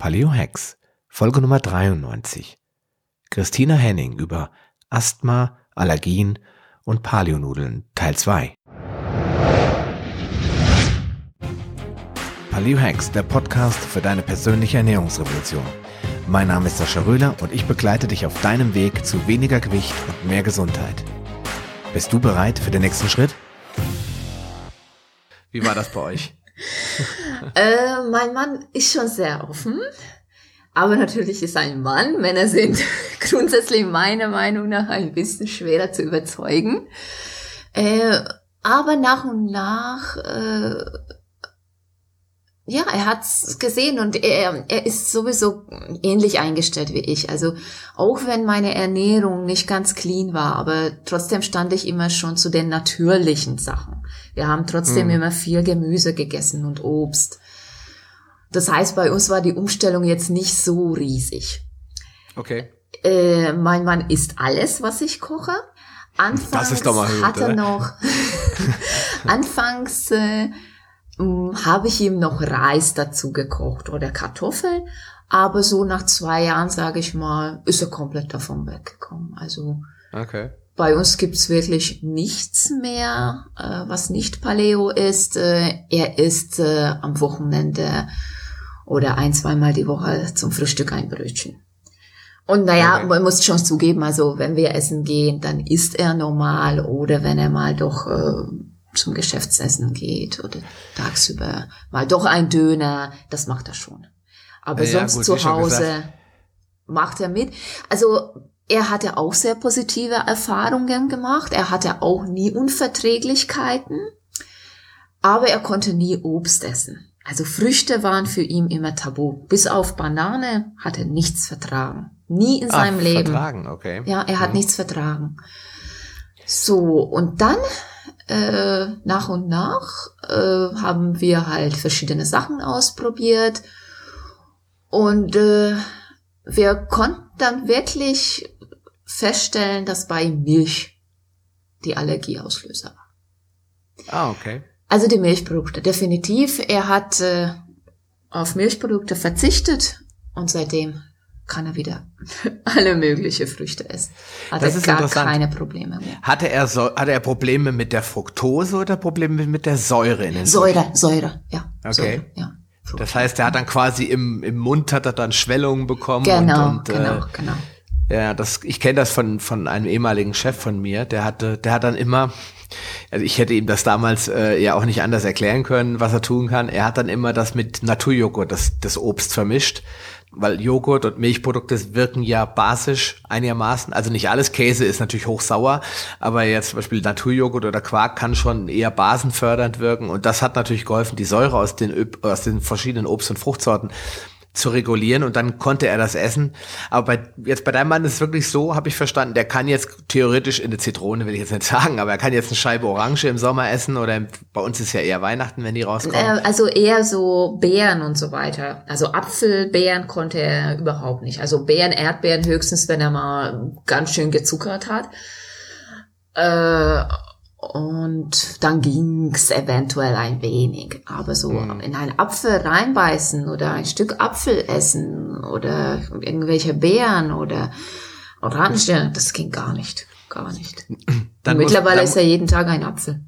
Paleo Hacks, Folge Nummer 93. Christina Henning über Asthma, Allergien und Paleonudeln, Teil 2. Paleo Hacks, der Podcast für deine persönliche Ernährungsrevolution. Mein Name ist Sascha Röhler und ich begleite dich auf deinem Weg zu weniger Gewicht und mehr Gesundheit. Bist du bereit für den nächsten Schritt? Wie war das bei euch? äh, mein Mann ist schon sehr offen. Aber natürlich ist ein Mann, Männer sind grundsätzlich meiner Meinung nach ein bisschen schwerer zu überzeugen. Äh, aber nach und nach, äh, ja, er hat's gesehen und er, er ist sowieso ähnlich eingestellt wie ich. Also auch wenn meine Ernährung nicht ganz clean war, aber trotzdem stand ich immer schon zu den natürlichen Sachen. Wir haben trotzdem mhm. immer viel Gemüse gegessen und Obst. Das heißt, bei uns war die Umstellung jetzt nicht so riesig. Okay. Äh, mein Mann isst alles, was ich koche. Anfangs das ist doch mal gut, hat er noch. anfangs äh, habe ich ihm noch Reis dazu gekocht oder Kartoffeln, aber so nach zwei Jahren, sage ich mal, ist er komplett davon weggekommen. Also okay. Bei uns gibt's wirklich nichts mehr, äh, was nicht Paleo ist. Äh, er isst äh, am Wochenende oder ein, zweimal die Woche zum Frühstück ein Brötchen. Und naja, man muss schon zugeben, also wenn wir essen gehen, dann isst er normal oder wenn er mal doch äh, zum Geschäftsessen geht oder tagsüber mal doch ein Döner, das macht er schon. Aber ja, sonst gut, zu Hause macht er mit. Also er hatte auch sehr positive Erfahrungen gemacht. Er hatte auch nie Unverträglichkeiten, aber er konnte nie Obst essen. Also Früchte waren für ihn immer tabu. Bis auf Banane hat er nichts vertragen. Nie in seinem Ach, Leben. Vertragen, okay. Ja, er hat mhm. nichts vertragen. So, und dann äh, nach und nach äh, haben wir halt verschiedene Sachen ausprobiert und äh, wir konnten dann wirklich feststellen, dass bei Milch die Allergieauslöser war. Ah, okay. Also die Milchprodukte, definitiv. Er hat äh, auf Milchprodukte verzichtet und seitdem kann er wieder alle mögliche Früchte essen. Hat das er gar keine Probleme mehr. Hatte er, so, hatte er Probleme mit der Fructose oder Probleme mit der Säure in den Säure? Säure, ja. Okay. Säure, ja. Das heißt, er hat dann quasi im, im Mund hat er dann Schwellungen bekommen. Genau, und, und, genau, äh, genau. Ja, das, ich kenne das von, von einem ehemaligen Chef von mir, der hatte, der hat dann immer, also ich hätte ihm das damals äh, ja auch nicht anders erklären können, was er tun kann. Er hat dann immer das mit Naturjoghurt, das, das Obst vermischt, weil Joghurt und Milchprodukte wirken ja basisch einigermaßen. Also nicht alles, Käse ist natürlich hochsauer, aber jetzt zum Beispiel Naturjoghurt oder Quark kann schon eher basenfördernd wirken und das hat natürlich geholfen, die Säure aus den, aus den verschiedenen Obst- und Fruchtsorten zu regulieren und dann konnte er das essen. Aber bei, jetzt bei deinem Mann ist es wirklich so, habe ich verstanden, der kann jetzt theoretisch in eine Zitrone, will ich jetzt nicht sagen, aber er kann jetzt eine Scheibe Orange im Sommer essen oder im, bei uns ist ja eher Weihnachten, wenn die rauskommen. Äh, also eher so Beeren und so weiter. Also Apfelbeeren konnte er überhaupt nicht. Also Beeren, Erdbeeren höchstens, wenn er mal ganz schön gezuckert hat. Äh, und dann ging's eventuell ein wenig. Aber so mhm. in einen Apfel reinbeißen oder ein Stück Apfel essen oder irgendwelche Beeren oder Orange, das ging gar nicht. Gar nicht. mittlerweile muss, ist ja jeden Tag ein Apfel.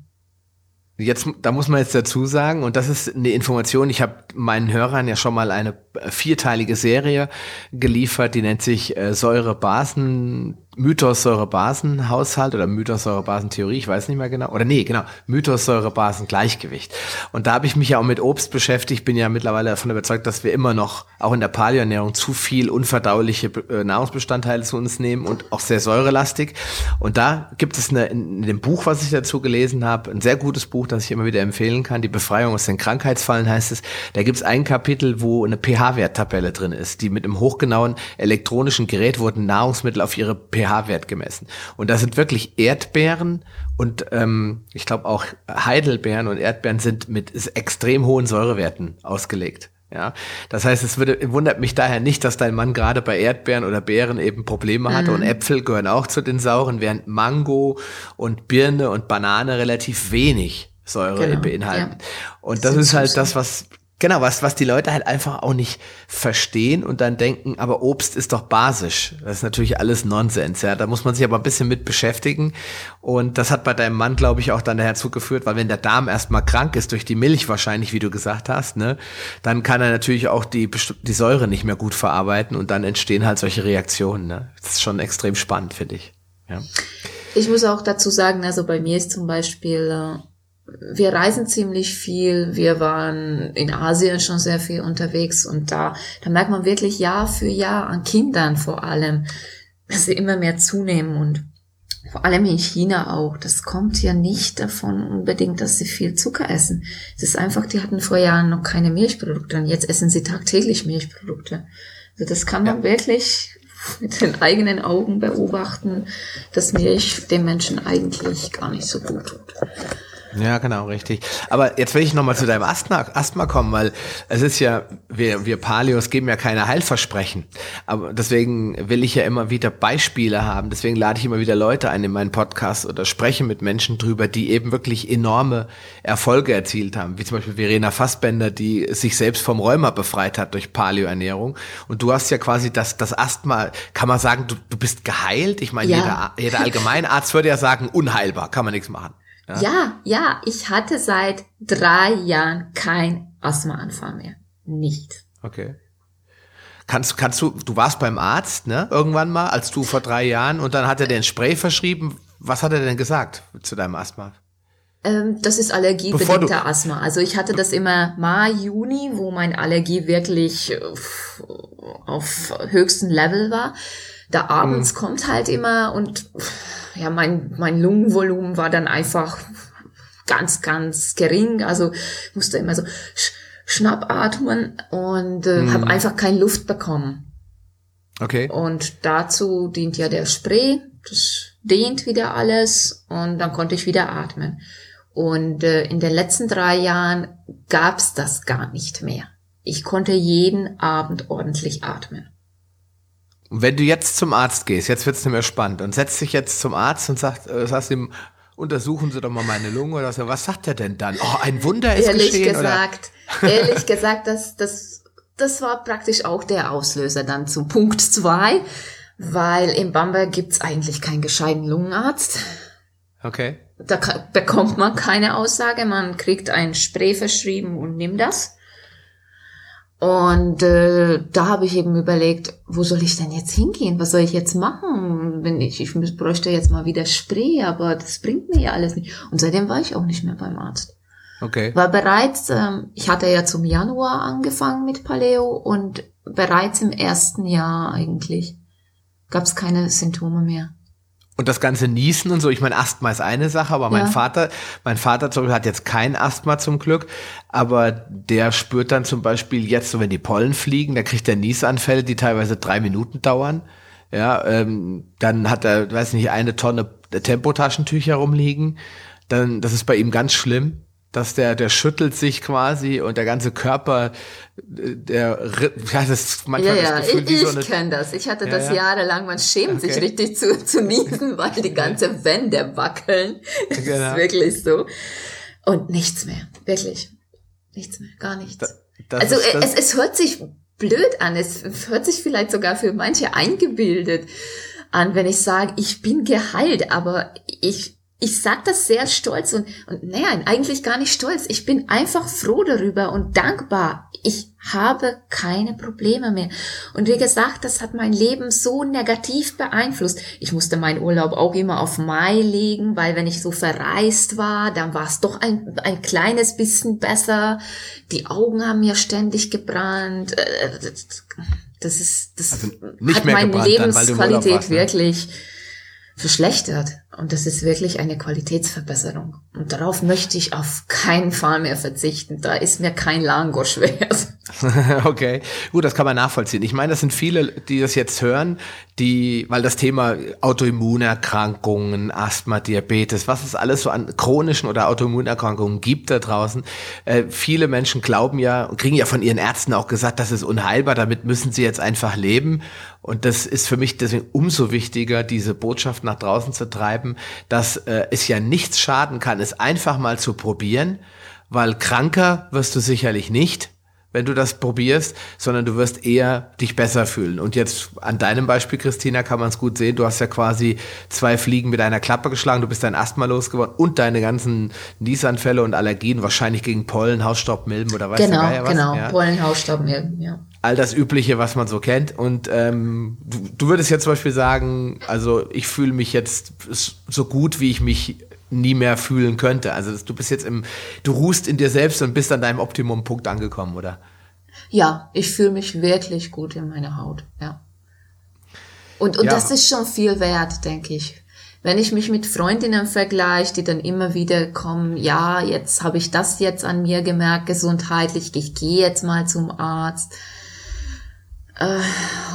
Jetzt, da muss man jetzt dazu sagen, und das ist eine Information, ich habe meinen Hörern ja schon mal eine vierteilige Serie geliefert, die nennt sich äh, Säurebasen Mythos Säure-Basen-Haushalt oder Mythos Säure-Basen-Theorie, ich weiß nicht mehr genau. Oder nee, genau, Mythos Säure-Basen-Gleichgewicht. Und da habe ich mich ja auch mit Obst beschäftigt, bin ja mittlerweile davon überzeugt, dass wir immer noch auch in der Paleoernährung zu viel unverdauliche äh, Nahrungsbestandteile zu uns nehmen und auch sehr säurelastig. Und da gibt es eine, in dem Buch, was ich dazu gelesen habe, ein sehr gutes Buch, das ich immer wieder empfehlen kann, die Befreiung aus den Krankheitsfallen heißt es. Da gibt es ein Kapitel, wo eine pH-Werttabelle drin ist, die mit einem hochgenauen elektronischen Gerät wurden Nahrungsmittel auf ihre pH pH-Wert gemessen. Und da sind wirklich Erdbeeren und ähm, ich glaube auch Heidelbeeren und Erdbeeren sind mit extrem hohen Säurewerten ausgelegt. Ja, das heißt, es würde, wundert mich daher nicht, dass dein Mann gerade bei Erdbeeren oder Beeren eben Probleme hatte mhm. und Äpfel gehören auch zu den sauren, während Mango und Birne und Banane relativ wenig Säure genau, beinhalten. Ja. Und das, das ist halt das, was Genau, was, was die Leute halt einfach auch nicht verstehen und dann denken, aber Obst ist doch basisch. Das ist natürlich alles Nonsens, ja. Da muss man sich aber ein bisschen mit beschäftigen. Und das hat bei deinem Mann, glaube ich, auch dann dazu geführt, weil wenn der Darm erstmal krank ist, durch die Milch wahrscheinlich, wie du gesagt hast, ne, dann kann er natürlich auch die, die Säure nicht mehr gut verarbeiten und dann entstehen halt solche Reaktionen, ne. Das ist schon extrem spannend, finde ich. Ja. Ich muss auch dazu sagen, also bei mir ist zum Beispiel, äh, wir reisen ziemlich viel. Wir waren in Asien schon sehr viel unterwegs und da, da merkt man wirklich Jahr für Jahr an Kindern vor allem, dass sie immer mehr zunehmen und vor allem in China auch. Das kommt ja nicht davon unbedingt, dass sie viel Zucker essen. Es ist einfach, die hatten vor Jahren noch keine Milchprodukte und jetzt essen sie tagtäglich Milchprodukte. Also das kann man ja. wirklich mit den eigenen Augen beobachten, dass Milch den Menschen eigentlich gar nicht so gut tut. Ja, genau, richtig. Aber jetzt will ich nochmal zu deinem Asthma, Asthma kommen, weil es ist ja, wir, wir Paleos geben ja keine Heilversprechen. Aber deswegen will ich ja immer wieder Beispiele haben. Deswegen lade ich immer wieder Leute ein in meinen Podcast oder spreche mit Menschen drüber, die eben wirklich enorme Erfolge erzielt haben. Wie zum Beispiel Verena Fassbender, die sich selbst vom Rheuma befreit hat durch Paleoernährung. Und du hast ja quasi das, das Asthma, kann man sagen, du, du bist geheilt? Ich meine, ja. jeder, jeder Allgemeinarzt würde ja sagen, unheilbar, kann man nichts machen. Ja? ja, ja, ich hatte seit drei Jahren kein Asthmaanfall mehr. Nicht. Okay. Kannst, kannst du, du warst beim Arzt, ne? Irgendwann mal, als du vor drei Jahren, und dann hat er dir ein Spray verschrieben. Was hat er denn gesagt zu deinem Asthma? Ähm, das ist allergiebedingter Asthma. Also ich hatte das immer Mai, Juni, wo mein Allergie wirklich auf, auf höchstem Level war. Da abends hm. kommt halt immer und ja, mein, mein Lungenvolumen war dann einfach ganz, ganz gering. Also musste immer so sch schnappatmen und äh, mm. habe einfach keine Luft bekommen. Okay. Und dazu dient ja der Spray. Das dehnt wieder alles und dann konnte ich wieder atmen. Und äh, in den letzten drei Jahren gab's das gar nicht mehr. Ich konnte jeden Abend ordentlich atmen. Und wenn du jetzt zum Arzt gehst, jetzt wird's nicht mehr spannend, und setzt dich jetzt zum Arzt und sagt, äh, sagst ihm, untersuchen Sie doch mal meine Lunge oder so. Was sagt er denn dann? Oh, ein Wunder ist ehrlich geschehen. Gesagt, ehrlich gesagt, das, das, das war praktisch auch der Auslöser dann zum Punkt zwei, weil in Bamberg gibt's eigentlich keinen gescheiten Lungenarzt. Okay. Da bekommt man keine Aussage, man kriegt ein Spray verschrieben und nimmt das. Und äh, da habe ich eben überlegt, wo soll ich denn jetzt hingehen? Was soll ich jetzt machen? Wenn ich, ich bräuchte jetzt mal wieder Spray, aber das bringt mir ja alles nicht. Und seitdem war ich auch nicht mehr beim Arzt. Okay. War bereits, ähm, ich hatte ja zum Januar angefangen mit Paleo und bereits im ersten Jahr eigentlich gab es keine Symptome mehr. Und das ganze Niesen und so, ich meine, Asthma ist eine Sache, aber mein ja. Vater, mein Vater zum Beispiel hat jetzt kein Asthma zum Glück, aber der spürt dann zum Beispiel jetzt, so wenn die Pollen fliegen, da kriegt er Niesanfälle, die teilweise drei Minuten dauern. Ja, ähm, dann hat er, weiß nicht, eine Tonne Tempotaschentücher rumliegen. Dann, das ist bei ihm ganz schlimm dass der, der schüttelt sich quasi und der ganze Körper, der, ja, das ist manchmal ja, ja, das Gefühl, ich, ich so kenne das. Ich hatte das ja, jahrelang, man schämt okay. sich richtig zu, zu niesen, weil die ganze Wände wackeln. Das genau. ist wirklich so. Und nichts mehr, wirklich. Nichts mehr, gar nichts. Da, also ist, es, es hört sich blöd an, es hört sich vielleicht sogar für manche eingebildet an, wenn ich sage, ich bin geheilt, aber ich, ich sag das sehr stolz und, und naja, eigentlich gar nicht stolz. Ich bin einfach froh darüber und dankbar. Ich habe keine Probleme mehr. Und wie gesagt, das hat mein Leben so negativ beeinflusst. Ich musste meinen Urlaub auch immer auf Mai legen, weil wenn ich so verreist war, dann war es doch ein, ein kleines bisschen besser. Die Augen haben mir ständig gebrannt. Äh, das ist, das also hat meine Lebensqualität warst, ne? wirklich verschlechtert. Und das ist wirklich eine Qualitätsverbesserung. Und darauf möchte ich auf keinen Fall mehr verzichten. Da ist mir kein Langosch wert. okay, gut, das kann man nachvollziehen. Ich meine, das sind viele, die das jetzt hören, die, weil das Thema Autoimmunerkrankungen, Asthma, Diabetes, was es alles so an chronischen oder Autoimmunerkrankungen gibt da draußen. Äh, viele Menschen glauben ja und kriegen ja von ihren Ärzten auch gesagt, das ist unheilbar, damit müssen sie jetzt einfach leben. Und das ist für mich deswegen umso wichtiger, diese Botschaft nach draußen zu treiben, dass äh, es ja nichts schaden kann, es einfach mal zu probieren, weil kranker wirst du sicherlich nicht wenn du das probierst, sondern du wirst eher dich besser fühlen. Und jetzt an deinem Beispiel, Christina, kann man es gut sehen. Du hast ja quasi zwei Fliegen mit einer Klappe geschlagen. Du bist dein Asthma losgeworden und deine ganzen Niesanfälle und Allergien, wahrscheinlich gegen Pollen, Hausstaub, Milben oder was Genau, du was. genau. Ja. Pollen, Hausstaub, Milben, ja. All das Übliche, was man so kennt. Und ähm, du, du würdest jetzt zum Beispiel sagen, also ich fühle mich jetzt so gut, wie ich mich nie mehr fühlen könnte. Also du bist jetzt im, du ruhst in dir selbst und bist an deinem Optimumpunkt angekommen, oder? Ja, ich fühle mich wirklich gut in meiner Haut, ja. Und, und Ja. das ist schon viel wert, denke ich. Wenn ich mich mit Freundinnen vergleiche, die dann immer wieder kommen, ja, jetzt habe ich das jetzt an mir gemerkt, gesundheitlich, ich gehe jetzt mal zum Arzt. Äh,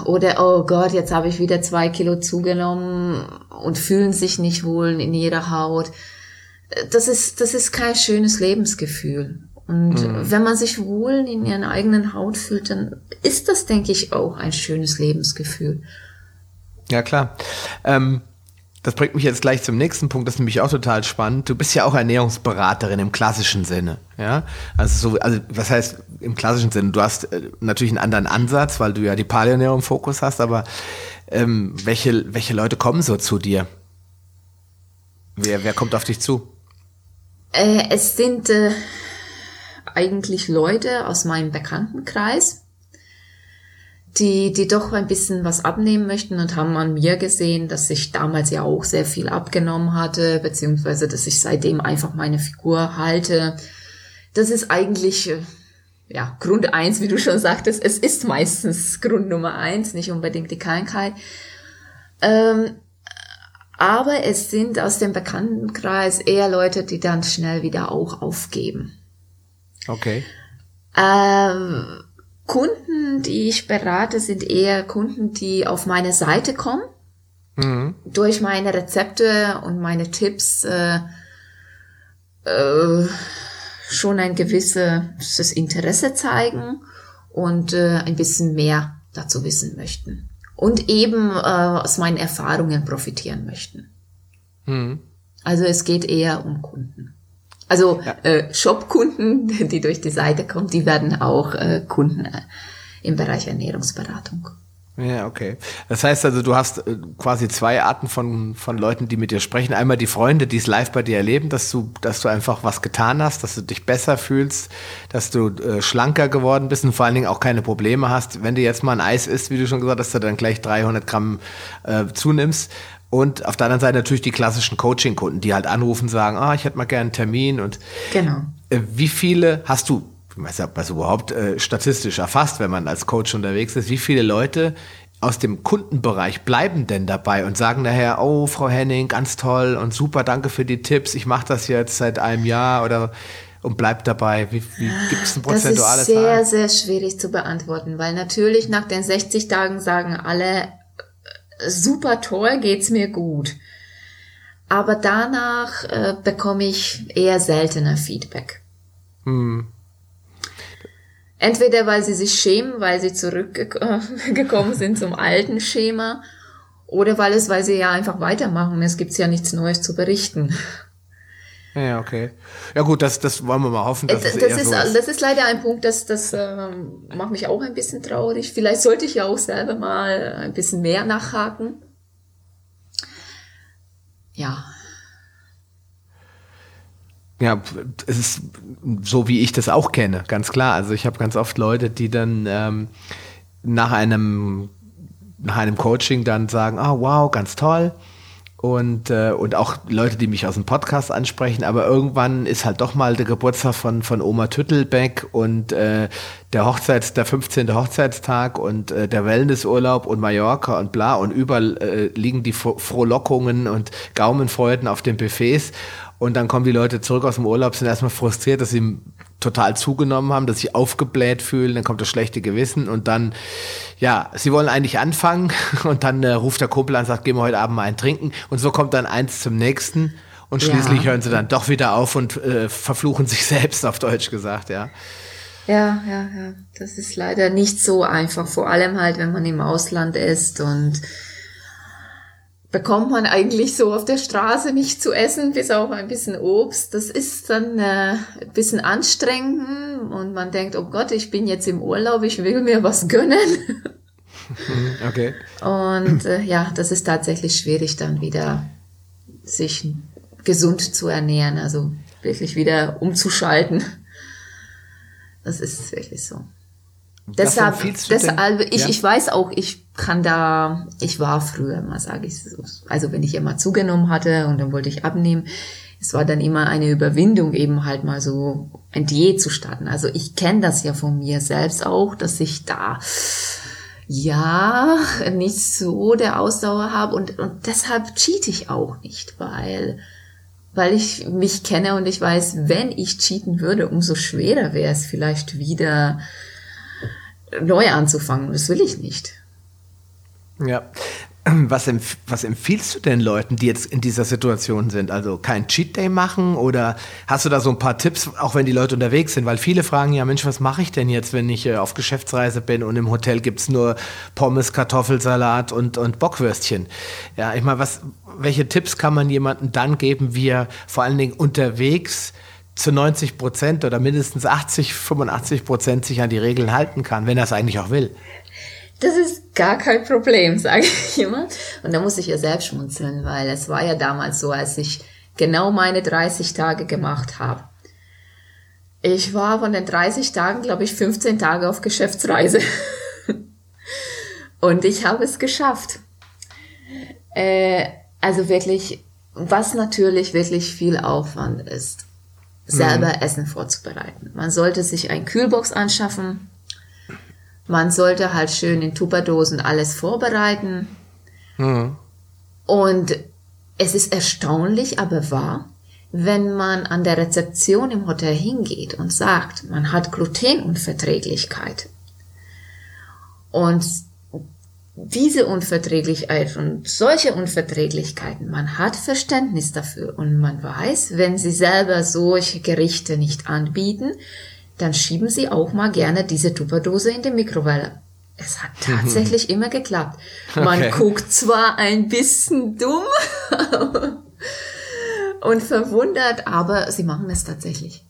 Oder, oh Gott, jetzt habe ich wieder zwei Kilo zugenommen und fühlen sich nicht wohl in ihrer Haut. Das ist, das ist kein schönes Lebensgefühl. Und wenn man sich wohl in ihrer eigenen Haut fühlt, dann ist das, denke ich, auch ein schönes Lebensgefühl. Ja, klar. Ähm, das bringt mich jetzt gleich zum nächsten Punkt, das ist nämlich auch total spannend. Du bist ja auch Ernährungsberaterin im klassischen Sinne, ja? Also so, also was heißt im klassischen Sinne? Du hast äh, natürlich einen anderen Ansatz, weil du ja die Paleoernährung im Fokus hast, aber ähm, welche, welche Leute kommen so zu dir? Wer, wer kommt auf dich zu? Äh, es sind äh, eigentlich Leute aus meinem Bekanntenkreis, die, die doch ein bisschen was abnehmen möchten und haben an mir gesehen, dass ich damals ja auch sehr viel abgenommen hatte, beziehungsweise dass ich seitdem einfach meine Figur halte. Das ist eigentlich, äh, ja, Grund eins, wie du schon sagtest. Es ist meistens Grund Nummer eins, nicht unbedingt die Krankheit. Ähm, aber es sind aus dem Bekanntenkreis eher Leute, die dann schnell wieder auch aufgeben. Okay. Ähm, Kunden, die ich berate, sind eher Kunden, die auf meine Seite kommen, Mhm. durch meine Rezepte und meine Tipps äh, äh, schon ein gewisses Interesse zeigen und äh, ein bisschen mehr dazu wissen möchten. Und eben äh, aus meinen Erfahrungen profitieren möchten. Mhm. Also es geht eher um Kunden. Also äh, Shop-Kunden, die durch die Seite kommen, die werden auch äh, Kunden äh, im Bereich Ernährungsberatung. Ja, okay. Das heißt also, du hast äh, quasi zwei Arten von, von Leuten, die mit dir sprechen. Einmal die Freunde, die es live bei dir erleben, dass du, dass du einfach was getan hast, dass du dich besser fühlst, dass du äh, schlanker geworden bist und vor allen Dingen auch keine Probleme hast. Wenn du jetzt mal ein Eis isst, wie du schon gesagt hast, dass du dann gleich 300 Gramm äh, zunimmst. Und auf der anderen Seite natürlich die klassischen Coaching-Kunden, die halt anrufen, sagen, ah, ich hätte mal gerne einen Termin und Genau. äh, wie viele hast du, ich weiß nicht, ob es überhaupt äh, statistisch erfasst, wenn man als Coach unterwegs ist, wie viele Leute aus dem Kundenbereich bleiben denn dabei und sagen nachher, oh, Frau Henning, ganz toll und super, danke für die Tipps, ich mache das jetzt seit einem Jahr oder und bleibt dabei. Wie, wie gibt es ein Das prozentuales ist sehr, Zahl? sehr schwierig zu beantworten, weil natürlich nach den 60 Tagen sagen alle, super toll, geht's mir gut. Aber danach äh, bekomme ich eher seltener Feedback. Hm. Entweder weil sie sich schämen, weil sie zurückgekommen sind zum alten Schema, oder weil es, weil sie ja einfach weitermachen. Es gibt ja nichts Neues zu berichten. Ja, okay. Ja gut, das, das wollen wir mal hoffen, dass Das, es das, ist, so ist. das ist leider ein Punkt, das, das ähm, macht mich auch ein bisschen traurig. Vielleicht sollte ich ja auch selber mal ein bisschen mehr nachhaken. Ja, Ja, es ist so, wie ich das auch kenne, ganz klar. Also ich habe ganz oft Leute, die dann ähm, nach einem nach einem Coaching dann sagen, ah wow, ganz toll. Und, äh, und auch Leute, die mich aus dem Podcast ansprechen, aber irgendwann ist halt doch mal der Geburtstag von, von Oma Tüttelbeck und äh, der Hochzeits, der 15. Hochzeitstag und äh, der Wellnessurlaub und Mallorca und bla und überall äh, liegen die Fro Frohlockungen und Gaumenfreuden auf den Buffets und dann kommen die Leute zurück aus dem Urlaub, sind erstmal frustriert, dass sie total zugenommen haben, dass sie aufgebläht fühlen, dann kommt das schlechte Gewissen und dann, ja, sie wollen eigentlich anfangen und dann äh, ruft der Kumpel an und sagt, gehen wir heute Abend mal ein trinken und so kommt dann eins zum nächsten und Ja. schließlich hören sie dann doch wieder auf und äh, verfluchen sich selbst, auf Deutsch gesagt, ja. ja, ja, ja. Das ist leider nicht so einfach. Vor allem halt, wenn man im Ausland ist und bekommt man eigentlich so auf der Straße nicht zu essen, bis auf ein bisschen Obst. Das ist dann äh, ein bisschen anstrengend und man denkt, oh Gott, ich bin jetzt im Urlaub, ich will mir was gönnen. Okay. Und äh, ja, das ist tatsächlich schwierig, dann wieder sich gesund zu ernähren, also wirklich wieder umzuschalten. Das ist wirklich so. Deshalb, deshalb ich, ja. ich weiß auch, ich kann da, ich war früher mal, sage ich so, also wenn ich immer zugenommen hatte und dann wollte ich abnehmen, es war dann immer eine Überwindung, eben halt mal so ein Diät zu starten. Also ich kenne das ja von mir selbst auch, dass ich da ja nicht so der Ausdauer habe und, und deshalb cheat ich auch nicht, weil weil ich mich kenne und ich weiß, wenn ich cheaten würde, umso schwerer wäre es vielleicht wieder neu anzufangen. Das will ich nicht. Ja. Was, empf was empfiehlst du denn Leuten, die jetzt in dieser Situation sind? Also kein Cheat Day machen oder hast du da so ein paar Tipps, auch wenn die Leute unterwegs sind? Weil viele fragen ja, Mensch, was mache ich denn jetzt, wenn ich äh, auf Geschäftsreise bin und im Hotel gibt es nur Pommes, Kartoffelsalat und, und Bockwürstchen? Ja, ich meine, welche Tipps kann man jemandem dann geben, wie er vor allen Dingen unterwegs zu 90 Prozent oder mindestens 80, 85 Prozent sich an die Regeln halten kann, wenn er es eigentlich auch will. Das ist gar kein Problem, sage ich immer. Und da muss ich ja selbst schmunzeln, weil es war ja damals so, als ich genau meine 30 Tage gemacht habe. Ich war von den 30 Tagen, glaube ich, 15 Tage auf Geschäftsreise. Und ich habe es geschafft. Äh, also wirklich, was natürlich wirklich viel Aufwand ist selber mhm. Essen vorzubereiten. Man sollte sich ein Kühlbox anschaffen. Man sollte halt schön in Tupperdosen alles vorbereiten. Mhm. Und es ist erstaunlich, aber wahr, wenn man an der Rezeption im Hotel hingeht und sagt, man hat Glutenunverträglichkeit und diese Unverträglichkeit und solche Unverträglichkeiten, man hat Verständnis dafür und man weiß, wenn sie selber solche Gerichte nicht anbieten, dann schieben sie auch mal gerne diese Tupperdose in die Mikrowelle. Es hat tatsächlich immer geklappt. Man okay. guckt zwar ein bisschen dumm und verwundert, aber sie machen es tatsächlich.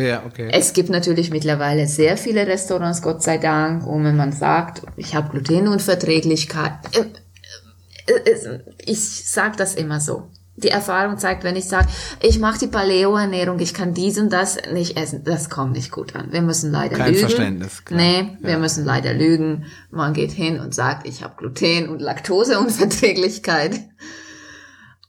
Ja, okay. Es gibt natürlich mittlerweile sehr viele Restaurants, Gott sei Dank, wo man sagt, ich habe Glutenunverträglichkeit. Äh, äh, äh, ich sage das immer so. Die Erfahrung zeigt, wenn ich sage, ich mache die Paleo-Ernährung, ich kann dies und das nicht essen, das kommt nicht gut an. Wir müssen leider Kein lügen. Verständnis. Klar. Nee, wir ja. müssen leider lügen. Man geht hin und sagt, ich habe Gluten- und Laktoseunverträglichkeit.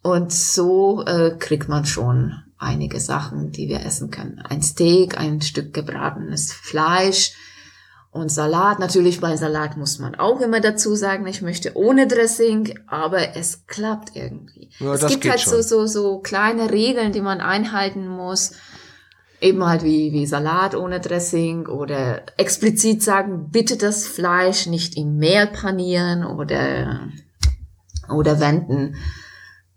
Und so äh, kriegt man schon einige Sachen, die wir essen können. Ein Steak, ein Stück gebratenes Fleisch und Salat. Natürlich bei Salat muss man auch immer dazu sagen, ich möchte ohne Dressing, aber es klappt irgendwie. Ja, es gibt halt so, so, so kleine Regeln, die man einhalten muss. Eben halt wie, wie Salat ohne Dressing oder explizit sagen, bitte das Fleisch nicht im Mehl panieren oder, oder wenden.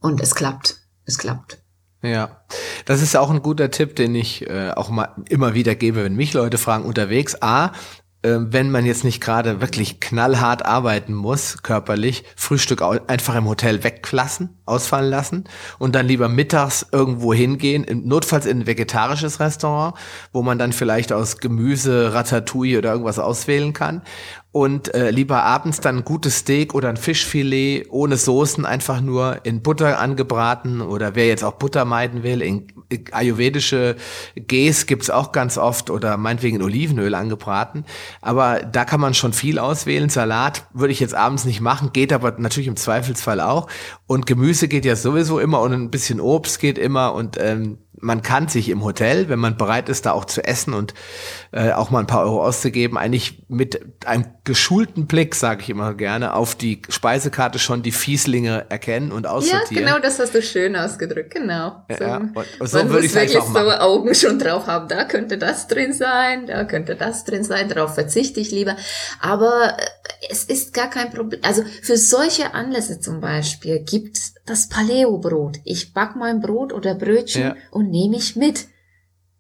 Und es klappt. Es klappt. Ja, das ist auch ein guter Tipp, den ich äh, auch mal immer wieder gebe, wenn mich Leute fragen unterwegs. A, äh, wenn man jetzt nicht gerade wirklich knallhart arbeiten muss, körperlich, Frühstück einfach im Hotel weglassen, ausfallen lassen und dann lieber mittags irgendwo hingehen, notfalls in ein vegetarisches Restaurant, wo man dann vielleicht aus Gemüse, Ratatouille oder irgendwas auswählen kann und äh, lieber abends dann ein gutes Steak oder ein Fischfilet ohne Soßen einfach nur in Butter angebraten oder wer jetzt auch Butter meiden will, in, in ayurvedische Gs gibt's auch ganz oft oder meinetwegen in Olivenöl angebraten. Aber da kann man schon viel auswählen. Salat würde ich jetzt abends nicht machen, geht aber natürlich im Zweifelsfall auch. Und Gemüse geht ja sowieso immer und ein bisschen Obst geht immer und ähm, man kann sich im Hotel, wenn man bereit ist, da auch zu essen und äh, auch mal ein paar Euro auszugeben, eigentlich mit einem geschulten Blick, sage ich immer gerne, auf die Speisekarte schon die Fieslinge erkennen und aussortieren. Ja, genau, das hast du schön ausgedrückt, genau. So, ja, und, so man würde muss wirklich so Augen schon drauf haben, da könnte das drin sein, da könnte das drin sein, darauf verzichte ich lieber. Aber äh, es ist gar kein Problem. Also für solche Anlässe zum Beispiel gibt das Paleo-Brot. Ich back mein Brot oder Brötchen ja. und nehme ich mit.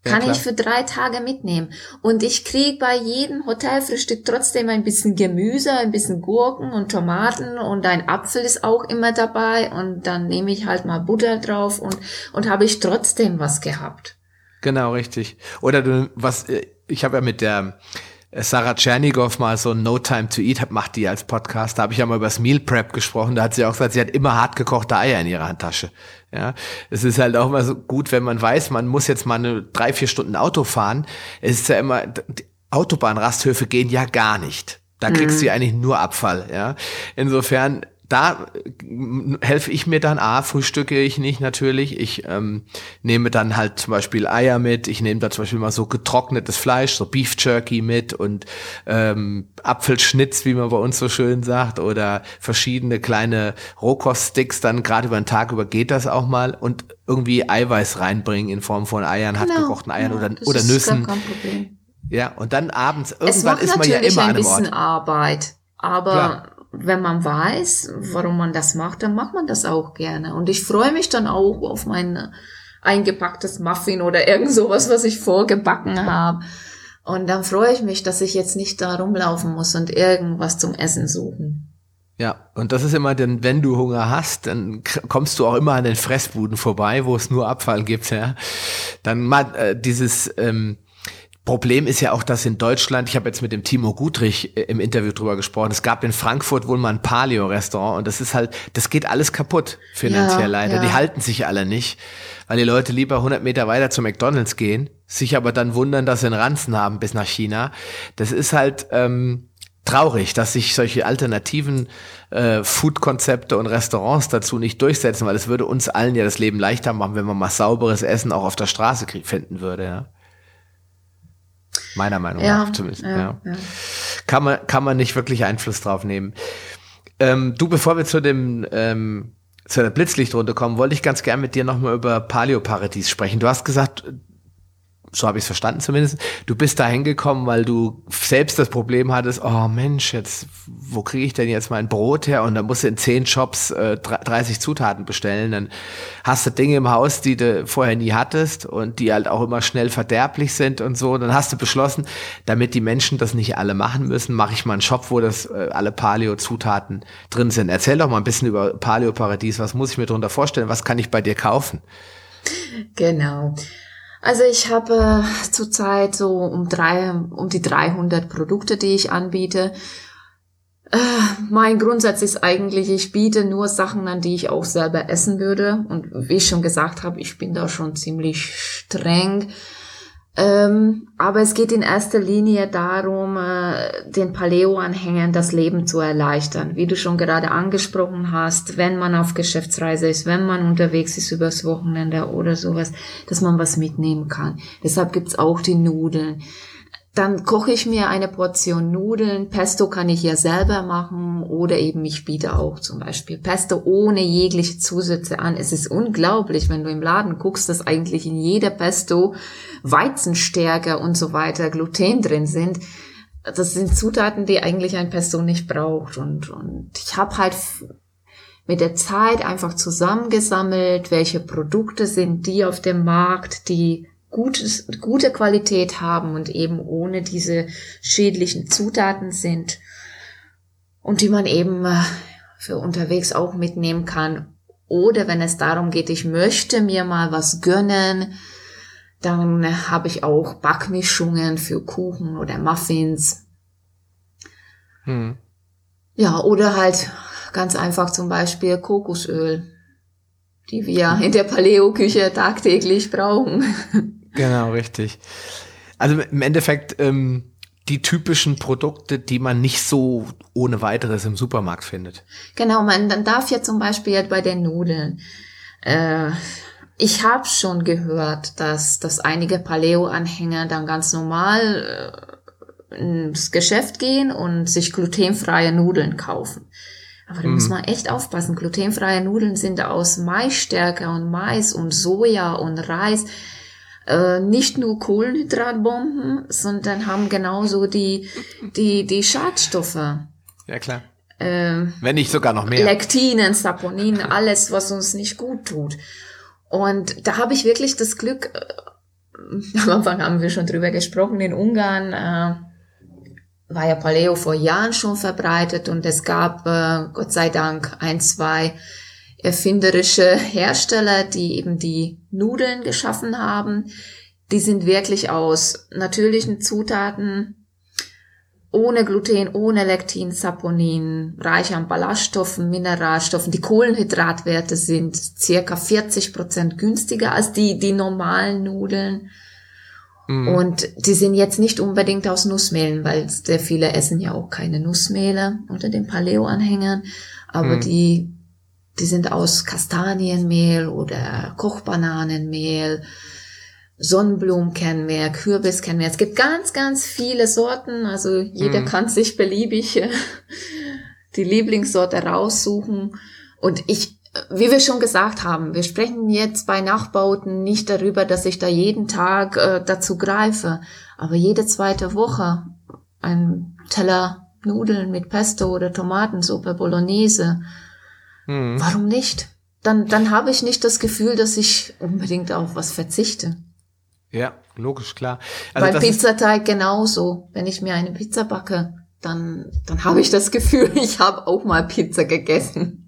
Kann ja, ich für drei Tage mitnehmen. Und ich kriege bei jedem Hotelfrühstück trotzdem ein bisschen Gemüse, ein bisschen Gurken und Tomaten und ein Apfel ist auch immer dabei und dann nehme ich halt mal Butter drauf und, und habe ich trotzdem was gehabt. Genau, richtig. Oder du, was, äh, ich habe ja mit der Sarah Tschernigow mal so No Time to Eat macht die als Podcast. Da habe ich ja mal über das Meal Prep gesprochen. Da hat sie auch gesagt, sie hat immer hart gekochte Eier in ihrer Handtasche. Ja, es ist halt auch mal so gut, wenn man weiß, man muss jetzt mal eine drei, vier Stunden Auto fahren. Es ist ja immer, Autobahnrasthöfe gehen ja gar nicht. Da kriegst mhm. du eigentlich nur Abfall, ja. Insofern da äh, helfe ich mir dann, A, frühstücke ich nicht natürlich. Ich ähm, nehme dann halt zum Beispiel Eier mit. Ich nehme da zum Beispiel mal so getrocknetes Fleisch, so Beef Jerky mit und ähm, Apfelschnitz, wie man bei uns so schön sagt, oder verschiedene kleine Rohkoststicks. Dann gerade über den Tag über geht das auch mal und irgendwie Eiweiß reinbringen in Form von Eiern, genau. gekochten Eiern ja, oder, oder Nüssen. Ja, und dann abends, irgendwann ist man ja immer an einem Ort. Arbeit, aber Klar wenn man weiß, warum man das macht, dann macht man das auch gerne. Und ich freue mich dann auch auf mein eingepacktes Muffin oder irgend sowas, was ich vorgebacken habe. Und dann freue ich mich, dass ich jetzt nicht da rumlaufen muss und irgendwas zum Essen suchen. Ja, und das ist immer denn, wenn du Hunger hast, dann kommst du auch immer an den Fressbuden vorbei, wo es nur Abfall gibt, ja. Dann mal äh, dieses ähm, Problem ist ja auch, dass in Deutschland, ich habe jetzt mit dem Timo Gutrich äh, im Interview drüber gesprochen, es gab in Frankfurt wohl mal ein Paleo-Restaurant und das ist halt, das geht alles kaputt finanziell ja, leider. Ja. Die halten sich alle nicht, weil die Leute lieber 100 Meter weiter zu McDonalds gehen, sich aber dann wundern, dass sie einen Ranzen haben bis nach China. Das ist halt ähm, traurig, dass sich solche alternativen äh, Food-Konzepte und Restaurants dazu nicht durchsetzen, weil es würde uns allen ja das Leben leichter machen, wenn man mal sauberes Essen auch auf der Straße finden würde. Ja. Meiner Meinung ja, nach zumindest. Ja, ja. Kann, man, kann man nicht wirklich Einfluss drauf nehmen. Ähm, du, bevor wir zu dem ähm, zu der Blitzlichtrunde kommen, wollte ich ganz gern mit dir nochmal über Paleoparadies sprechen. Du hast gesagt, so habe ich es verstanden zumindest, du bist da hingekommen, weil du selbst das Problem hattest, oh Mensch, jetzt, wo kriege ich denn jetzt mein Brot her? Und dann musst du in zehn Shops äh, 30 Zutaten bestellen. Dann hast du Dinge im Haus, die du vorher nie hattest und die halt auch immer schnell verderblich sind und so. dann hast du beschlossen, damit die Menschen das nicht alle machen müssen, mache ich mal einen Shop, wo das äh, alle Paleo-Zutaten drin sind. Erzähl doch mal ein bisschen über Paleo-Paradies. Was muss ich mir darunter vorstellen? Was kann ich bei dir kaufen? Genau. Also ich habe äh, zurzeit so um, drei, um die 300 Produkte, die ich anbiete. Äh, mein Grundsatz ist eigentlich, ich biete nur Sachen an, die ich auch selber essen würde. Und wie ich schon gesagt habe, ich bin da schon ziemlich streng. Ähm, aber es geht in erster Linie darum, äh, den Paleo-Anhängern das Leben zu erleichtern. Wie du schon gerade angesprochen hast, wenn man auf Geschäftsreise ist, wenn man unterwegs ist übers Wochenende oder sowas, dass man was mitnehmen kann. Deshalb gibt's auch die Nudeln. Dann koche ich mir eine Portion Nudeln. Pesto kann ich ja selber machen oder eben ich biete auch zum Beispiel Pesto ohne jegliche Zusätze an. Es ist unglaublich, wenn du im Laden guckst, dass eigentlich in jeder Pesto Weizenstärke und so weiter Gluten drin sind. Das sind Zutaten, die eigentlich ein Pesto nicht braucht. Und, und ich habe halt mit der Zeit einfach zusammengesammelt, welche Produkte sind die auf dem Markt, die gutes, gute Qualität haben und eben ohne diese schädlichen Zutaten sind und die man eben äh, für unterwegs auch mitnehmen kann. Oder wenn es darum geht, ich möchte mir mal was gönnen, dann habe ich auch Backmischungen für Kuchen oder Muffins. Hm. Ja, oder halt ganz einfach zum Beispiel Kokosöl, die wir in der Paleo-Küche tagtäglich brauchen. Genau, richtig. Also im Endeffekt ähm, die typischen Produkte, die man nicht so ohne weiteres im Supermarkt findet. Genau, man dann darf ja zum Beispiel bei den Nudeln. Äh, ich habe schon gehört, dass, dass einige Paleo-Anhänger dann ganz normal äh, ins Geschäft gehen und sich glutenfreie Nudeln kaufen. Aber da muss man echt aufpassen. Glutenfreie Nudeln sind aus Maisstärke und Mais und Soja und Reis äh, nicht nur Kohlenhydratbomben, sondern haben genauso die, die, die Schadstoffe. Ja, klar. Äh, Wenn nicht sogar noch mehr. Lektinen, Saponinen, alles, was uns nicht gut tut. Und da habe ich wirklich das Glück, am Anfang haben wir schon drüber gesprochen, in Ungarn äh, war ja Paleo vor Jahren schon verbreitet und es gab äh, Gott sei Dank ein, zwei erfinderische Hersteller, die eben die Nudeln geschaffen haben. Die sind wirklich aus natürlichen Zutaten ohne Gluten, ohne Lektin, Saponin, reich an Ballaststoffen, Mineralstoffen. Die Kohlenhydratwerte sind circa 40 Prozent günstiger als die, die normalen Nudeln. Mhm. Und die sind jetzt nicht unbedingt aus Nussmehlen, weil sehr viele essen ja auch keine Nussmehle unter den Paleo-Anhängern. Aber mhm. die, die sind aus Kastanienmehl oder Kochbananenmehl Sonnenblumenkernmehl, Kürbiskernmehl. Es gibt ganz, ganz viele Sorten. Also jeder mhm. kann sich beliebig äh, die Lieblingssorte raussuchen. Und ich, wie wir schon gesagt haben, wir sprechen jetzt bei Nachbauten nicht darüber, dass ich da jeden Tag äh, dazu greife. Aber jede zweite Woche ein Teller Nudeln mit Pesto oder Tomatensuppe, Bolognese. Mhm. Warum nicht? Dann, dann habe ich nicht das Gefühl, dass ich unbedingt auf was verzichte. Ja, logisch, klar. Also Bei Pizzateig genauso. Wenn ich mir eine Pizza backe, dann, dann habe ich das Gefühl, ich habe auch mal Pizza gegessen.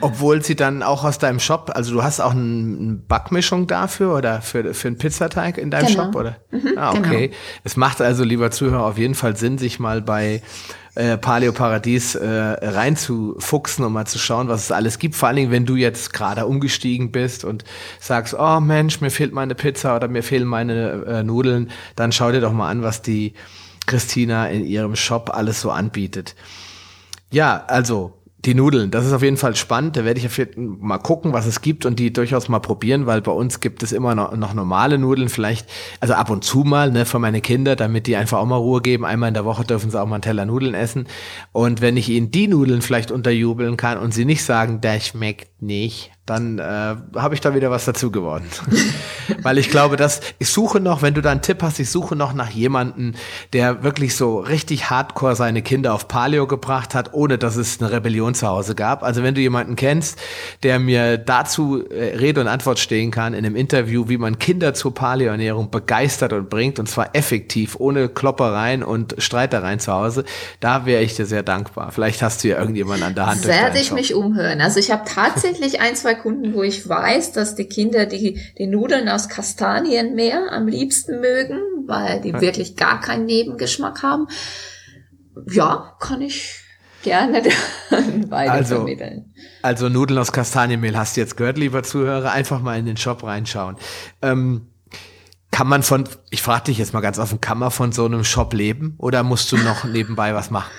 Obwohl sie dann auch aus deinem Shop, also du hast auch eine Backmischung dafür oder für, für einen Pizzateig in deinem genau. Shop, oder? Mhm, ah, okay. Genau. Es macht also, lieber Zuhörer, auf jeden Fall Sinn, sich mal bei äh, Paleo Paradies äh, reinzufuchsen und mal zu schauen, was es alles gibt. Vor allen Dingen, wenn du jetzt gerade umgestiegen bist und sagst, oh Mensch, mir fehlt meine Pizza oder mir fehlen meine äh, Nudeln, dann schau dir doch mal an, was die Christina in ihrem Shop alles so anbietet. Ja, also die Nudeln, das ist auf jeden Fall spannend. Da werde ich auf jeden mal gucken, was es gibt und die durchaus mal probieren, weil bei uns gibt es immer noch, noch normale Nudeln, vielleicht, also ab und zu mal, ne, für meine Kinder, damit die einfach auch mal Ruhe geben. Einmal in der Woche dürfen sie auch mal einen Teller Nudeln essen. Und wenn ich ihnen die Nudeln vielleicht unterjubeln kann und sie nicht sagen, der schmeckt nicht, dann äh, habe ich da wieder was dazu gewonnen. Weil ich glaube, dass ich suche noch, wenn du da einen Tipp hast, ich suche noch nach jemanden, der wirklich so richtig hardcore seine Kinder auf Paleo gebracht hat, ohne dass es eine Rebellion zu Hause gab. Also wenn du jemanden kennst, der mir dazu äh, Rede und Antwort stehen kann in einem Interview, wie man Kinder zur Paleoernährung begeistert und bringt, und zwar effektiv, ohne Kloppereien und Streitereien zu Hause, da wäre ich dir sehr dankbar. Vielleicht hast du ja irgendjemanden an der Hand. Werde ich mich umhören. Also ich habe tatsächlich ein, zwei Kunden, wo ich weiß, dass die Kinder die, die Nudeln aus Kastanienmehl am liebsten mögen, weil die wirklich gar keinen Nebengeschmack haben. Ja, kann ich gerne weiter also, vermitteln. Also Nudeln aus Kastanienmehl hast du jetzt gehört, lieber Zuhörer. Einfach mal in den Shop reinschauen. Ähm, kann man von, ich frage dich jetzt mal ganz offen, kann man von so einem Shop leben oder musst du noch nebenbei was machen?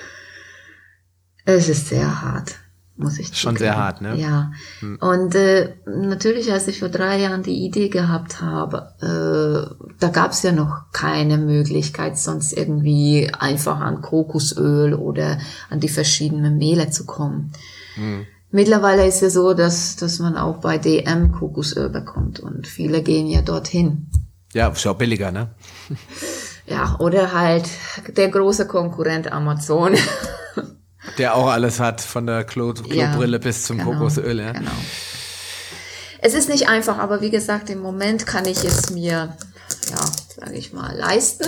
Es ist sehr hart muss ich Schon sehr hart, ne? Ja. Hm. Und äh, natürlich, als ich vor drei Jahren die Idee gehabt habe, äh, da gab es ja noch keine Möglichkeit, sonst irgendwie einfach an Kokosöl oder an die verschiedenen Mehle zu kommen. Hm. Mittlerweile ist ja so, dass, dass man auch bei DM Kokosöl bekommt und viele gehen ja dorthin. Ja, ist ja auch billiger, ne? Ja, oder halt der große Konkurrent Amazon. Der auch alles hat, von der Klo Klobrille ja, bis zum genau, Kokosöl. Ja. Genau. Es ist nicht einfach, aber wie gesagt, im Moment kann ich es mir, ja, sage ich mal, leisten,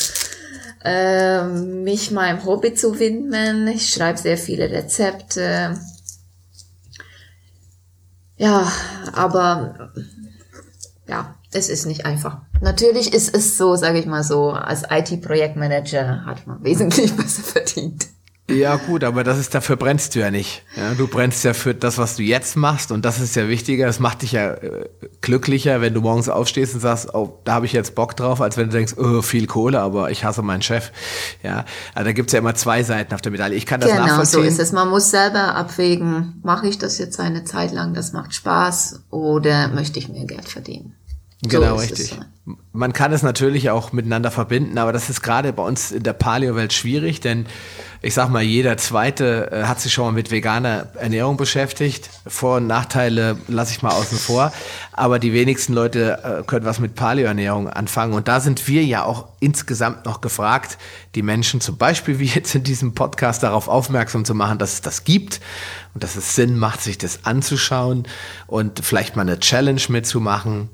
äh, mich meinem Hobby zu widmen. Ich schreibe sehr viele Rezepte. Ja, aber ja, es ist nicht einfach. Natürlich ist es so, sage ich mal so, als IT-Projektmanager hat man wesentlich besser verdient. Ja, gut, aber das ist, dafür brennst du ja nicht. Ja, du brennst ja für das, was du jetzt machst und das ist ja wichtiger. Das macht dich ja äh, glücklicher, wenn du morgens aufstehst und sagst, oh, da habe ich jetzt Bock drauf, als wenn du denkst, oh, viel Kohle, aber ich hasse meinen Chef. Ja, also da gibt's ja immer zwei Seiten auf der Medaille. Ich kann das genau, nachvollziehen. Genau, so ist es. Man muss selber abwägen, mache ich das jetzt eine Zeit lang, das macht Spaß oder möchte ich mehr Geld verdienen. Genau, so richtig. Man kann es natürlich auch miteinander verbinden, aber das ist gerade bei uns in der Paleo-Welt schwierig, denn ich sag mal, jeder Zweite äh, hat sich schon mal mit veganer Ernährung beschäftigt. Vor- und Nachteile lasse ich mal außen vor, aber die wenigsten Leute äh, können was mit Paleo-Ernährung anfangen und da sind wir ja auch insgesamt noch gefragt, die Menschen zum Beispiel wie jetzt in diesem Podcast darauf aufmerksam zu machen, dass es das gibt und dass es Sinn macht, sich das anzuschauen und vielleicht mal eine Challenge mitzumachen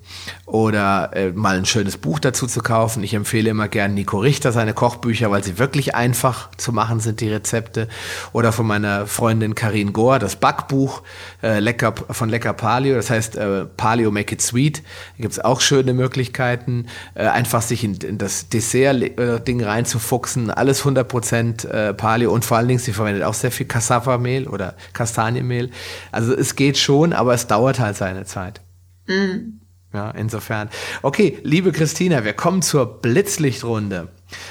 oder äh, mal ein schönes Buch dazu zu kaufen. Ich empfehle immer gern Nico Richter seine Kochbücher, weil sie wirklich einfach zu machen sind, die Rezepte. Oder von meiner Freundin Karin Gohr, das Backbuch äh, Lecker, von Lecker Paleo, das heißt äh, Paleo Make It Sweet. Da gibt es auch schöne Möglichkeiten, äh, einfach sich in, in das Dessert-Ding reinzufuchsen. Alles 100% äh, Paleo und vor allen Dingen, sie verwendet auch sehr viel Cassava-Mehl oder Kastanienmehl. Also es geht schon, aber es dauert halt seine Zeit. Mhm. Ja, insofern. Okay, liebe Christina, wir kommen zur Blitzlichtrunde.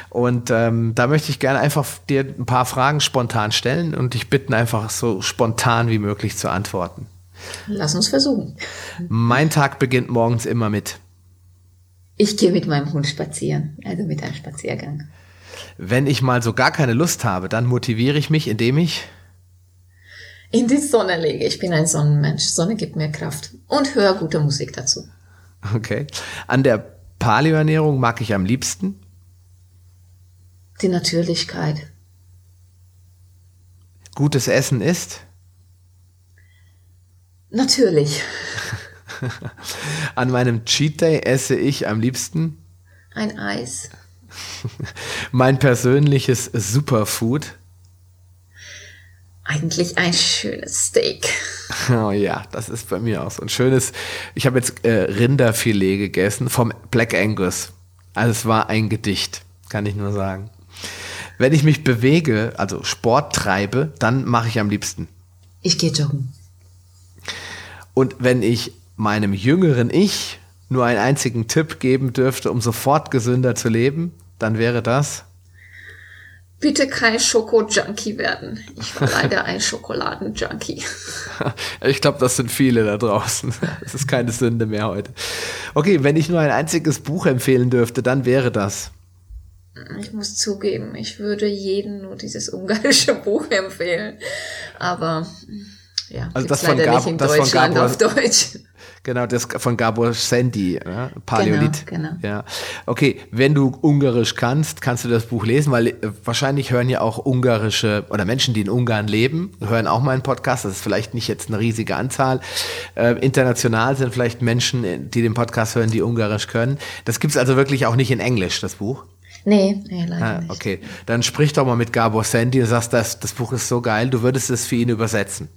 Und ähm, da möchte ich gerne einfach dir ein paar Fragen spontan stellen und dich bitten, einfach so spontan wie möglich zu antworten. Lass uns versuchen. Mein Tag beginnt morgens immer mit. Ich gehe mit meinem Hund spazieren, also mit einem Spaziergang. Wenn ich mal so gar keine Lust habe, dann motiviere ich mich, indem ich in die Sonne lege. Ich bin ein Sonnenmensch. Sonne gibt mir Kraft und höre gute Musik dazu. Okay. An der Paleoernährung mag ich am liebsten? Die Natürlichkeit. Gutes Essen ist? Natürlich. An meinem Cheat Day esse ich am liebsten? Ein Eis. mein persönliches Superfood? Eigentlich ein schönes Steak. Oh ja, das ist bei mir auch so ein schönes. Ich habe jetzt äh, Rinderfilet gegessen vom Black Angus. Also es war ein Gedicht, kann ich nur sagen. Wenn ich mich bewege, also Sport treibe, dann mache ich am liebsten. Ich gehe joggen. Und wenn ich meinem jüngeren Ich nur einen einzigen Tipp geben dürfte, um sofort gesünder zu leben, dann wäre das bitte kein Schoko-Junkie werden. Ich war leider ein Schokoladen-Junkie. Ich glaube, das sind viele da draußen. Das ist keine Sünde mehr heute. Okay, wenn ich nur ein einziges Buch empfehlen dürfte, dann wäre das. Ich muss zugeben, ich würde jedem nur dieses ungarische Buch empfehlen. Aber ja, also das von, Gab, in das von Gabor, auf Deutsch. Genau, das von Gabor Sandy, ja, Paläolit. Genau, genau. Ja. Okay, wenn du Ungarisch kannst, kannst du das Buch lesen, weil äh, wahrscheinlich hören ja auch ungarische oder Menschen, die in Ungarn leben, hören auch meinen Podcast. Das ist vielleicht nicht jetzt eine riesige Anzahl. Äh, international sind vielleicht Menschen, äh, die den Podcast hören, die Ungarisch können. Das gibt's also wirklich auch nicht in Englisch, das Buch. Nee, nee, leider ah, nicht. Okay, dann sprich doch mal mit Gabor Sandy und sagst, das, das Buch ist so geil, du würdest es für ihn übersetzen.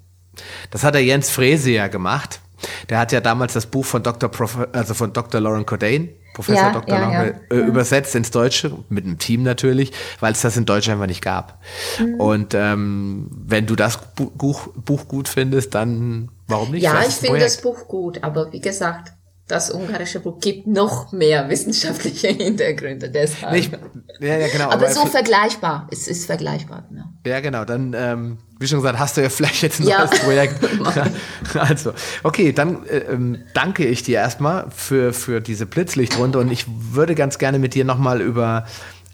Das hat der Jens Frese ja gemacht. Der hat ja damals das Buch von Dr. Prof also von Dr. Lauren Cordain, Professor ja, Dr. Ja, Lauren, ja. äh, übersetzt ins Deutsche, mit einem Team natürlich, weil es das in Deutsch einfach nicht gab. Mhm. Und ähm, wenn du das Buch, Buch gut findest, dann warum nicht? Ja, ich finde das Buch gut, aber wie gesagt, das ungarische Buch gibt noch mehr wissenschaftliche Hintergründe deshalb. Nicht, ja, ja, genau. aber, aber so vergleichbar. Es ist vergleichbar. Ne? Ja, genau. Dann, ähm, wie schon gesagt, hast du ja vielleicht jetzt ein ja. neues Projekt. also, okay, dann äh, ähm, danke ich dir erstmal für, für diese Blitzlichtrunde und ich würde ganz gerne mit dir nochmal über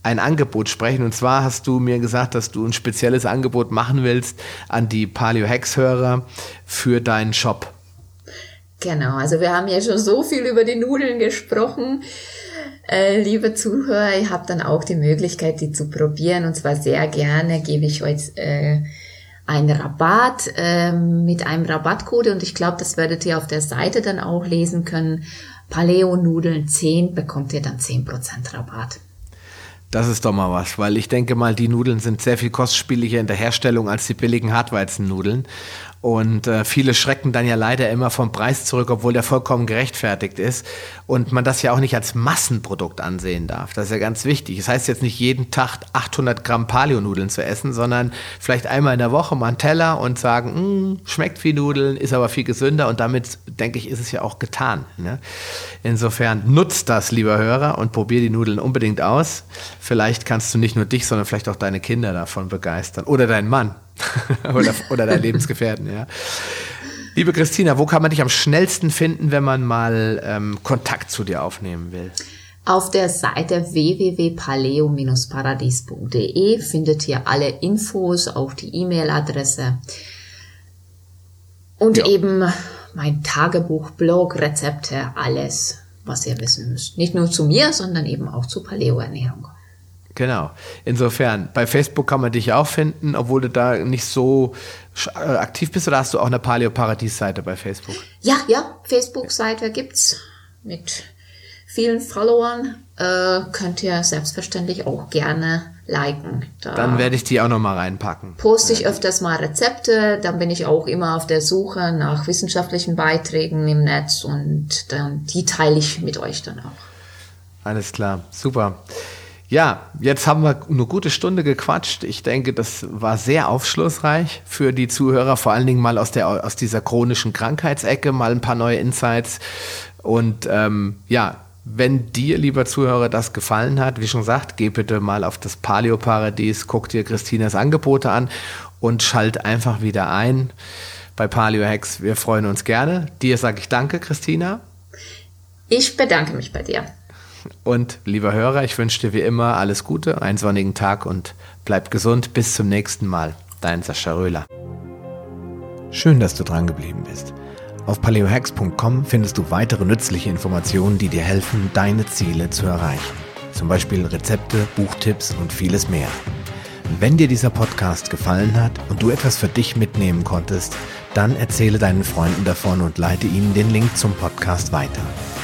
ein Angebot sprechen. Und zwar hast du mir gesagt, dass du ein spezielles Angebot machen willst an die Paleo Hex-Hörer für deinen Shop. Genau, also wir haben ja schon so viel über die Nudeln gesprochen. Äh, liebe Zuhörer, ihr habt dann auch die Möglichkeit, die zu probieren. Und zwar sehr gerne gebe ich euch äh, einen Rabatt äh, mit einem Rabattcode. Und ich glaube, das werdet ihr auf der Seite dann auch lesen können. Paleo-Nudeln 10 bekommt ihr dann 10% Rabatt. Das ist doch mal was, weil ich denke mal, die Nudeln sind sehr viel kostspieliger in der Herstellung als die billigen Hartweizennudeln. Und äh, viele schrecken dann ja leider immer vom Preis zurück, obwohl der vollkommen gerechtfertigt ist. Und man das ja auch nicht als Massenprodukt ansehen darf. Das ist ja ganz wichtig. Das heißt jetzt nicht jeden Tag 800 Gramm Paleo-Nudeln zu essen, sondern vielleicht einmal in der Woche mal einen Teller und sagen, hm, schmeckt wie Nudeln, ist aber viel gesünder. Und damit, denke ich, ist es ja auch getan. Ne? Insofern nutzt das, lieber Hörer, und probier die Nudeln unbedingt aus. Vielleicht kannst du nicht nur dich, sondern vielleicht auch deine Kinder davon begeistern. Oder deinen Mann. oder, oder dein Lebensgefährten, ja. Liebe Christina, wo kann man dich am schnellsten finden, wenn man mal ähm, Kontakt zu dir aufnehmen will? Auf der Seite www.paleo-paradies.de findet ihr alle Infos, auch die E-Mail-Adresse und ja. eben mein Tagebuch, Blog, Rezepte, alles, was ihr wissen müsst. Nicht nur zu mir, sondern eben auch zu Paleo-Ernährung. Genau. Insofern, bei Facebook kann man dich auch finden, obwohl du da nicht so äh, aktiv bist, oder hast du auch eine Paleo Paradies Seite bei Facebook? Ja, ja, Facebook Seite gibt's mit vielen Followern. Äh, könnt ihr selbstverständlich auch gerne liken. Da dann werde ich die auch nochmal reinpacken. Poste ich öfters mal Rezepte, dann bin ich auch immer auf der Suche nach wissenschaftlichen Beiträgen im Netz und dann die teile ich mit euch dann auch. Alles klar, super. Ja, jetzt haben wir eine gute Stunde gequatscht. Ich denke, das war sehr aufschlussreich für die Zuhörer, vor allen Dingen mal aus, der, aus dieser chronischen Krankheitsecke, mal ein paar neue Insights. Und ähm, ja, wenn dir, lieber Zuhörer, das gefallen hat, wie schon gesagt, geh bitte mal auf das Paleo-Paradies, guck dir Christinas Angebote an und schalt einfach wieder ein bei Paleo Hacks. Wir freuen uns gerne. Dir sage ich danke, Christina. Ich bedanke mich bei dir. Und lieber Hörer, ich wünsche dir wie immer alles Gute, einen sonnigen Tag und bleib gesund. Bis zum nächsten Mal. Dein Sascha Röhler. Schön, dass du dran geblieben bist. Auf paleohacks.com findest du weitere nützliche Informationen, die dir helfen, deine Ziele zu erreichen. Zum Beispiel Rezepte, Buchtipps und vieles mehr. Wenn dir dieser Podcast gefallen hat und du etwas für dich mitnehmen konntest, dann erzähle deinen Freunden davon und leite ihnen den Link zum Podcast weiter.